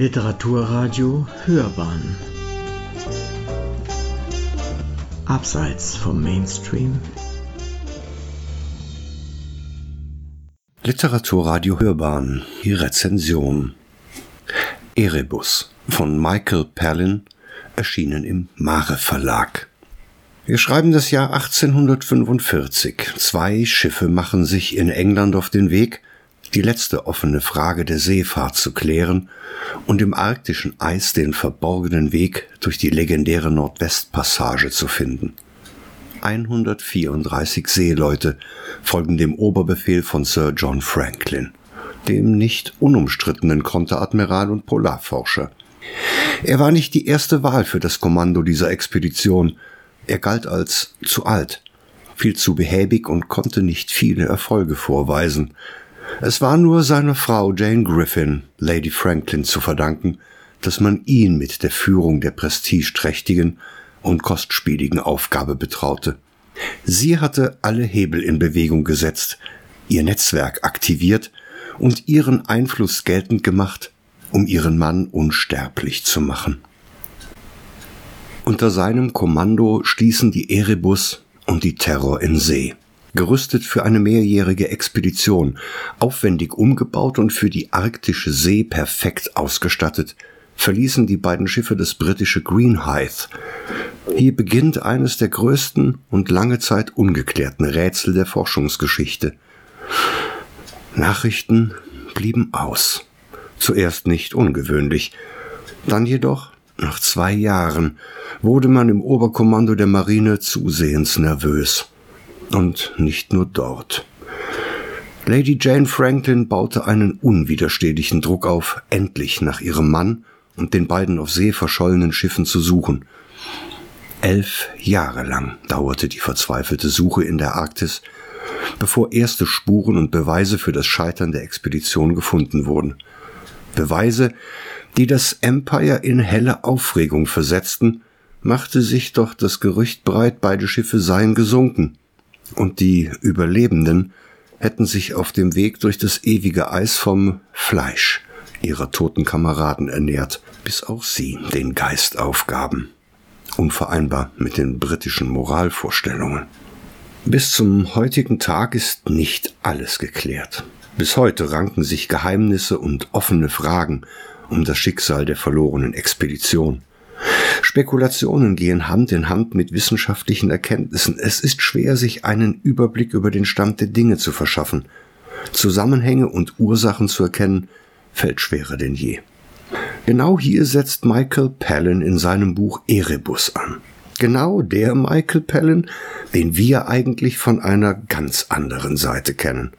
Literaturradio Hörbahn. Abseits vom Mainstream. Literaturradio Hörbahn, die Rezension. Erebus von Michael Perlin, erschienen im Mare Verlag. Wir schreiben das Jahr 1845. Zwei Schiffe machen sich in England auf den Weg, die letzte offene Frage der Seefahrt zu klären und im arktischen Eis den verborgenen Weg durch die legendäre Nordwestpassage zu finden. 134 Seeleute folgen dem Oberbefehl von Sir John Franklin, dem nicht unumstrittenen Konteradmiral und Polarforscher. Er war nicht die erste Wahl für das Kommando dieser Expedition. Er galt als zu alt, viel zu behäbig und konnte nicht viele Erfolge vorweisen. Es war nur seiner Frau Jane Griffin, Lady Franklin, zu verdanken, dass man ihn mit der Führung der prestigeträchtigen und kostspieligen Aufgabe betraute. Sie hatte alle Hebel in Bewegung gesetzt, ihr Netzwerk aktiviert und ihren Einfluss geltend gemacht, um ihren Mann unsterblich zu machen. Unter seinem Kommando stießen die Erebus und die Terror in See gerüstet für eine mehrjährige Expedition, aufwendig umgebaut und für die arktische See perfekt ausgestattet, verließen die beiden Schiffe das britische Greenhithe. Hier beginnt eines der größten und lange Zeit ungeklärten Rätsel der Forschungsgeschichte. Nachrichten blieben aus. Zuerst nicht ungewöhnlich, dann jedoch, nach zwei Jahren, wurde man im Oberkommando der Marine zusehends nervös. Und nicht nur dort. Lady Jane Franklin baute einen unwiderstehlichen Druck auf, endlich nach ihrem Mann und den beiden auf See verschollenen Schiffen zu suchen. Elf Jahre lang dauerte die verzweifelte Suche in der Arktis, bevor erste Spuren und Beweise für das Scheitern der Expedition gefunden wurden. Beweise, die das Empire in helle Aufregung versetzten, machte sich doch das Gerücht breit, beide Schiffe seien gesunken und die Überlebenden hätten sich auf dem Weg durch das ewige Eis vom Fleisch ihrer toten Kameraden ernährt, bis auch sie den Geist aufgaben. Unvereinbar mit den britischen Moralvorstellungen. Bis zum heutigen Tag ist nicht alles geklärt. Bis heute ranken sich Geheimnisse und offene Fragen um das Schicksal der verlorenen Expedition. Spekulationen gehen Hand in Hand mit wissenschaftlichen Erkenntnissen. Es ist schwer, sich einen Überblick über den Stand der Dinge zu verschaffen. Zusammenhänge und Ursachen zu erkennen, fällt schwerer denn je. Genau hier setzt Michael Palin in seinem Buch Erebus an. Genau der Michael Palin, den wir eigentlich von einer ganz anderen Seite kennen.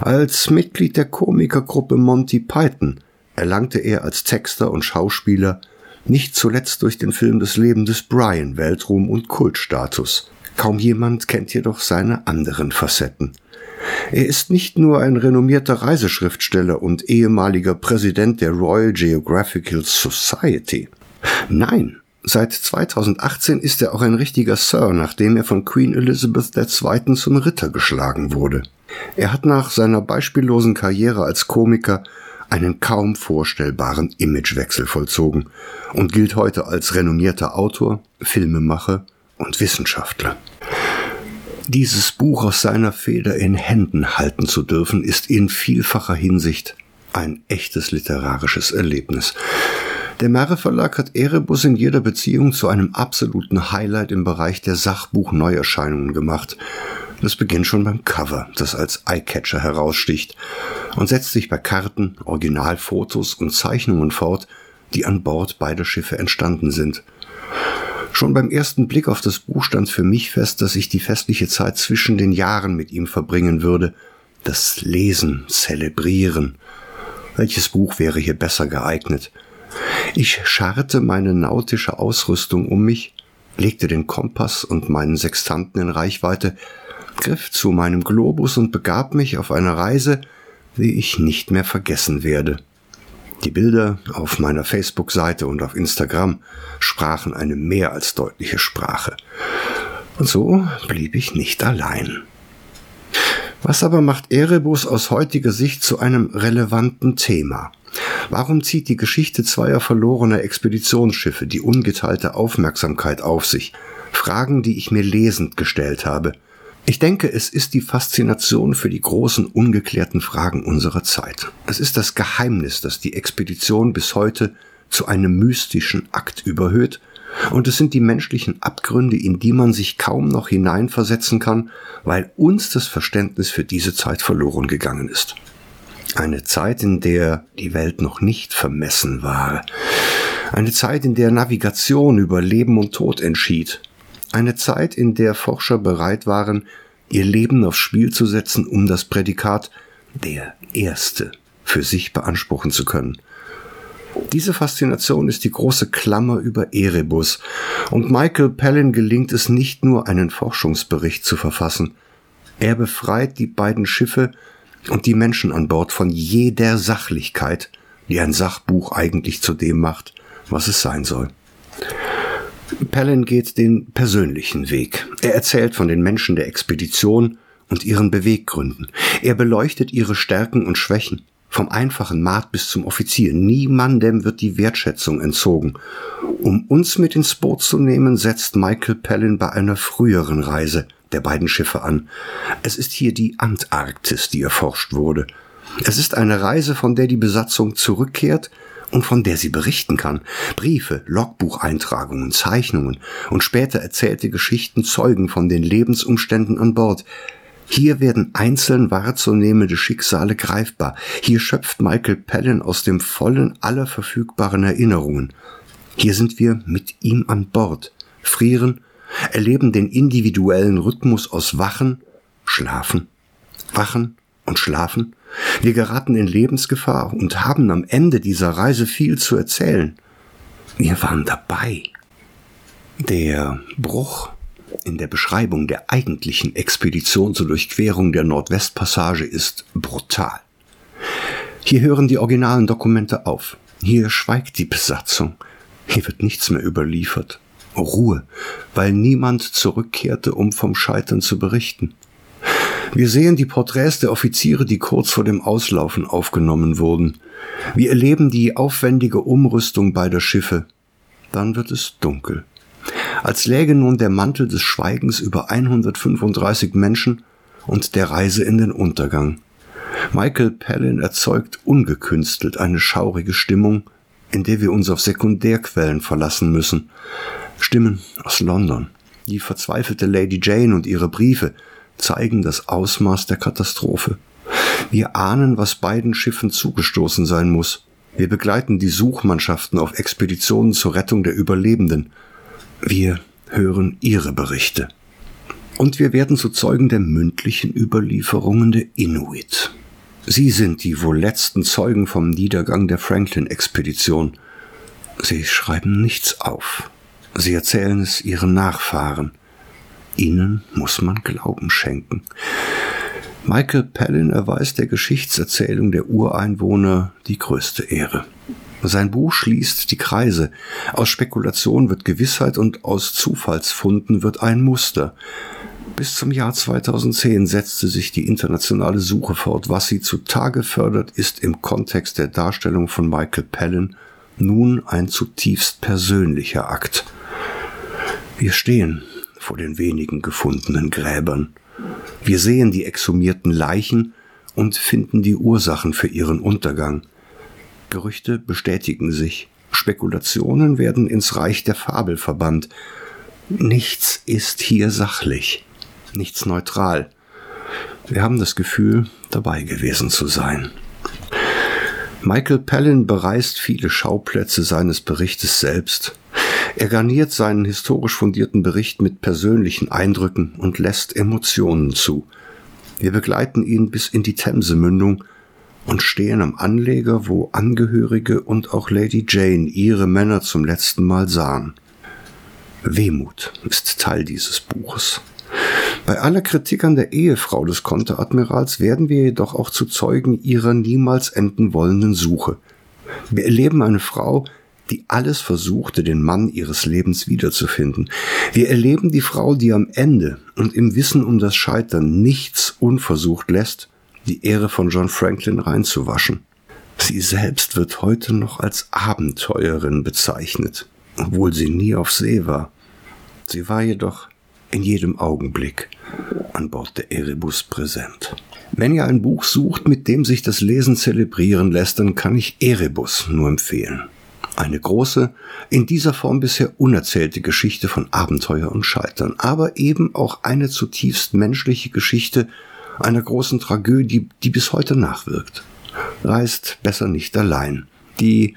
Als Mitglied der Komikergruppe Monty Python erlangte er als Texter und Schauspieler nicht zuletzt durch den Film Das Leben des Brian Weltruhm und Kultstatus. Kaum jemand kennt jedoch seine anderen Facetten. Er ist nicht nur ein renommierter Reiseschriftsteller und ehemaliger Präsident der Royal Geographical Society. Nein, seit 2018 ist er auch ein richtiger Sir, nachdem er von Queen Elizabeth II. zum Ritter geschlagen wurde. Er hat nach seiner beispiellosen Karriere als Komiker einen kaum vorstellbaren Imagewechsel vollzogen und gilt heute als renommierter Autor, Filmemacher und Wissenschaftler. Dieses Buch aus seiner Feder in Händen halten zu dürfen, ist in vielfacher Hinsicht ein echtes literarisches Erlebnis. Der Mare Verlag hat Erebus in jeder Beziehung zu einem absoluten Highlight im Bereich der Sachbuch-Neuerscheinungen gemacht das beginnt schon beim Cover, das als Eyecatcher heraussticht und setzt sich bei Karten, Originalfotos und Zeichnungen fort, die an Bord beider Schiffe entstanden sind. Schon beim ersten Blick auf das Buch stand für mich fest, dass ich die festliche Zeit zwischen den Jahren mit ihm verbringen würde, das Lesen, Zelebrieren. Welches Buch wäre hier besser geeignet? Ich scharrte meine nautische Ausrüstung um mich, legte den Kompass und meinen Sextanten in Reichweite, griff zu meinem Globus und begab mich auf eine Reise, die ich nicht mehr vergessen werde. Die Bilder auf meiner Facebook-Seite und auf Instagram sprachen eine mehr als deutliche Sprache. Und so blieb ich nicht allein. Was aber macht Erebus aus heutiger Sicht zu einem relevanten Thema? Warum zieht die Geschichte zweier verlorener Expeditionsschiffe die ungeteilte Aufmerksamkeit auf sich? Fragen, die ich mir lesend gestellt habe. Ich denke, es ist die Faszination für die großen ungeklärten Fragen unserer Zeit. Es ist das Geheimnis, das die Expedition bis heute zu einem mystischen Akt überhöht, und es sind die menschlichen Abgründe, in die man sich kaum noch hineinversetzen kann, weil uns das Verständnis für diese Zeit verloren gegangen ist. Eine Zeit, in der die Welt noch nicht vermessen war. Eine Zeit, in der Navigation über Leben und Tod entschied. Eine Zeit, in der Forscher bereit waren, ihr Leben aufs Spiel zu setzen, um das Prädikat der Erste für sich beanspruchen zu können. Diese Faszination ist die große Klammer über Erebus, und Michael Palin gelingt es nicht nur, einen Forschungsbericht zu verfassen. Er befreit die beiden Schiffe und die Menschen an Bord von jeder Sachlichkeit, die ein Sachbuch eigentlich zu dem macht, was es sein soll. Palin geht den persönlichen Weg. Er erzählt von den Menschen der Expedition und ihren Beweggründen. Er beleuchtet ihre Stärken und Schwächen. Vom einfachen Maat bis zum Offizier. Niemandem wird die Wertschätzung entzogen. Um uns mit ins Boot zu nehmen, setzt Michael Palin bei einer früheren Reise der beiden Schiffe an. Es ist hier die Antarktis, die erforscht wurde. Es ist eine Reise, von der die Besatzung zurückkehrt und von der sie berichten kann. Briefe, Logbucheintragungen, Zeichnungen und später erzählte Geschichten zeugen von den Lebensumständen an Bord. Hier werden einzeln wahrzunehmende Schicksale greifbar. Hier schöpft Michael Palin aus dem Vollen aller verfügbaren Erinnerungen. Hier sind wir mit ihm an Bord, frieren, erleben den individuellen Rhythmus aus Wachen, Schlafen, Wachen und Schlafen. Wir geraten in Lebensgefahr und haben am Ende dieser Reise viel zu erzählen. Wir waren dabei. Der Bruch in der Beschreibung der eigentlichen Expedition zur Durchquerung der Nordwestpassage ist brutal. Hier hören die originalen Dokumente auf. Hier schweigt die Besatzung. Hier wird nichts mehr überliefert. Ruhe, weil niemand zurückkehrte, um vom Scheitern zu berichten. Wir sehen die Porträts der Offiziere, die kurz vor dem Auslaufen aufgenommen wurden. Wir erleben die aufwendige Umrüstung beider Schiffe. Dann wird es dunkel als läge nun der Mantel des Schweigens über 135 Menschen und der Reise in den Untergang. Michael Palin erzeugt ungekünstelt eine schaurige Stimmung, in der wir uns auf Sekundärquellen verlassen müssen. Stimmen aus London. Die verzweifelte Lady Jane und ihre Briefe zeigen das Ausmaß der Katastrophe. Wir ahnen, was beiden Schiffen zugestoßen sein muss. Wir begleiten die Suchmannschaften auf Expeditionen zur Rettung der Überlebenden. Wir hören ihre Berichte. Und wir werden zu Zeugen der mündlichen Überlieferungen der Inuit. Sie sind die wohl letzten Zeugen vom Niedergang der Franklin-Expedition. Sie schreiben nichts auf. Sie erzählen es ihren Nachfahren. Ihnen muss man Glauben schenken. Michael Palin erweist der Geschichtserzählung der Ureinwohner die größte Ehre. Sein Buch schließt die Kreise. Aus Spekulation wird Gewissheit und aus Zufallsfunden wird ein Muster. Bis zum Jahr 2010 setzte sich die internationale Suche fort. Was sie zutage fördert, ist im Kontext der Darstellung von Michael Palin nun ein zutiefst persönlicher Akt. Wir stehen vor den wenigen gefundenen Gräbern. Wir sehen die exhumierten Leichen und finden die Ursachen für ihren Untergang. Gerüchte bestätigen sich. Spekulationen werden ins Reich der Fabel verbannt. Nichts ist hier sachlich, nichts neutral. Wir haben das Gefühl, dabei gewesen zu sein. Michael Palin bereist viele Schauplätze seines Berichtes selbst. Er garniert seinen historisch fundierten Bericht mit persönlichen Eindrücken und lässt Emotionen zu. Wir begleiten ihn bis in die Themsemündung und stehen am Anleger, wo Angehörige und auch Lady Jane ihre Männer zum letzten Mal sahen. Wehmut ist Teil dieses Buches. Bei aller Kritik an der Ehefrau des Konteradmirals werden wir jedoch auch zu Zeugen ihrer niemals enden wollenden Suche. Wir erleben eine Frau, die alles versuchte, den Mann ihres Lebens wiederzufinden. Wir erleben die Frau, die am Ende und im Wissen um das Scheitern nichts unversucht lässt, die Ehre von John Franklin reinzuwaschen. Sie selbst wird heute noch als Abenteurerin bezeichnet, obwohl sie nie auf See war. Sie war jedoch in jedem Augenblick an Bord der Erebus präsent. Wenn ihr ein Buch sucht, mit dem sich das Lesen zelebrieren lässt, dann kann ich Erebus nur empfehlen. Eine große, in dieser Form bisher unerzählte Geschichte von Abenteuer und Scheitern, aber eben auch eine zutiefst menschliche Geschichte einer großen Tragödie, die bis heute nachwirkt. Reist besser nicht allein. Die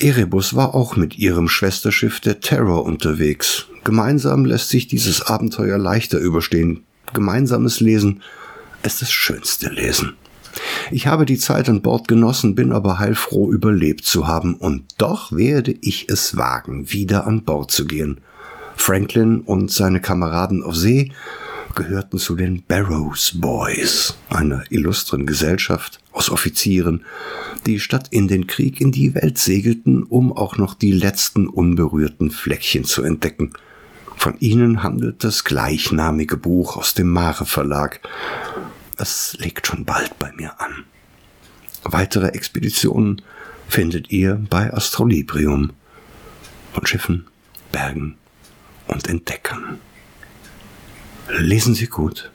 Erebus war auch mit ihrem Schwesterschiff der Terror unterwegs. Gemeinsam lässt sich dieses Abenteuer leichter überstehen. Gemeinsames Lesen ist das schönste Lesen. Ich habe die Zeit an Bord genossen, bin aber heilfroh überlebt zu haben, und doch werde ich es wagen, wieder an Bord zu gehen. Franklin und seine Kameraden auf See gehörten zu den Barrows Boys, einer illustren Gesellschaft aus Offizieren, die statt in den Krieg in die Welt segelten, um auch noch die letzten unberührten Fleckchen zu entdecken. Von ihnen handelt das gleichnamige Buch aus dem Mare Verlag. Es legt schon bald bei mir an. Weitere Expeditionen findet ihr bei Astrolibrium von Schiffen, Bergen und Entdeckern. Lesen Sie gut.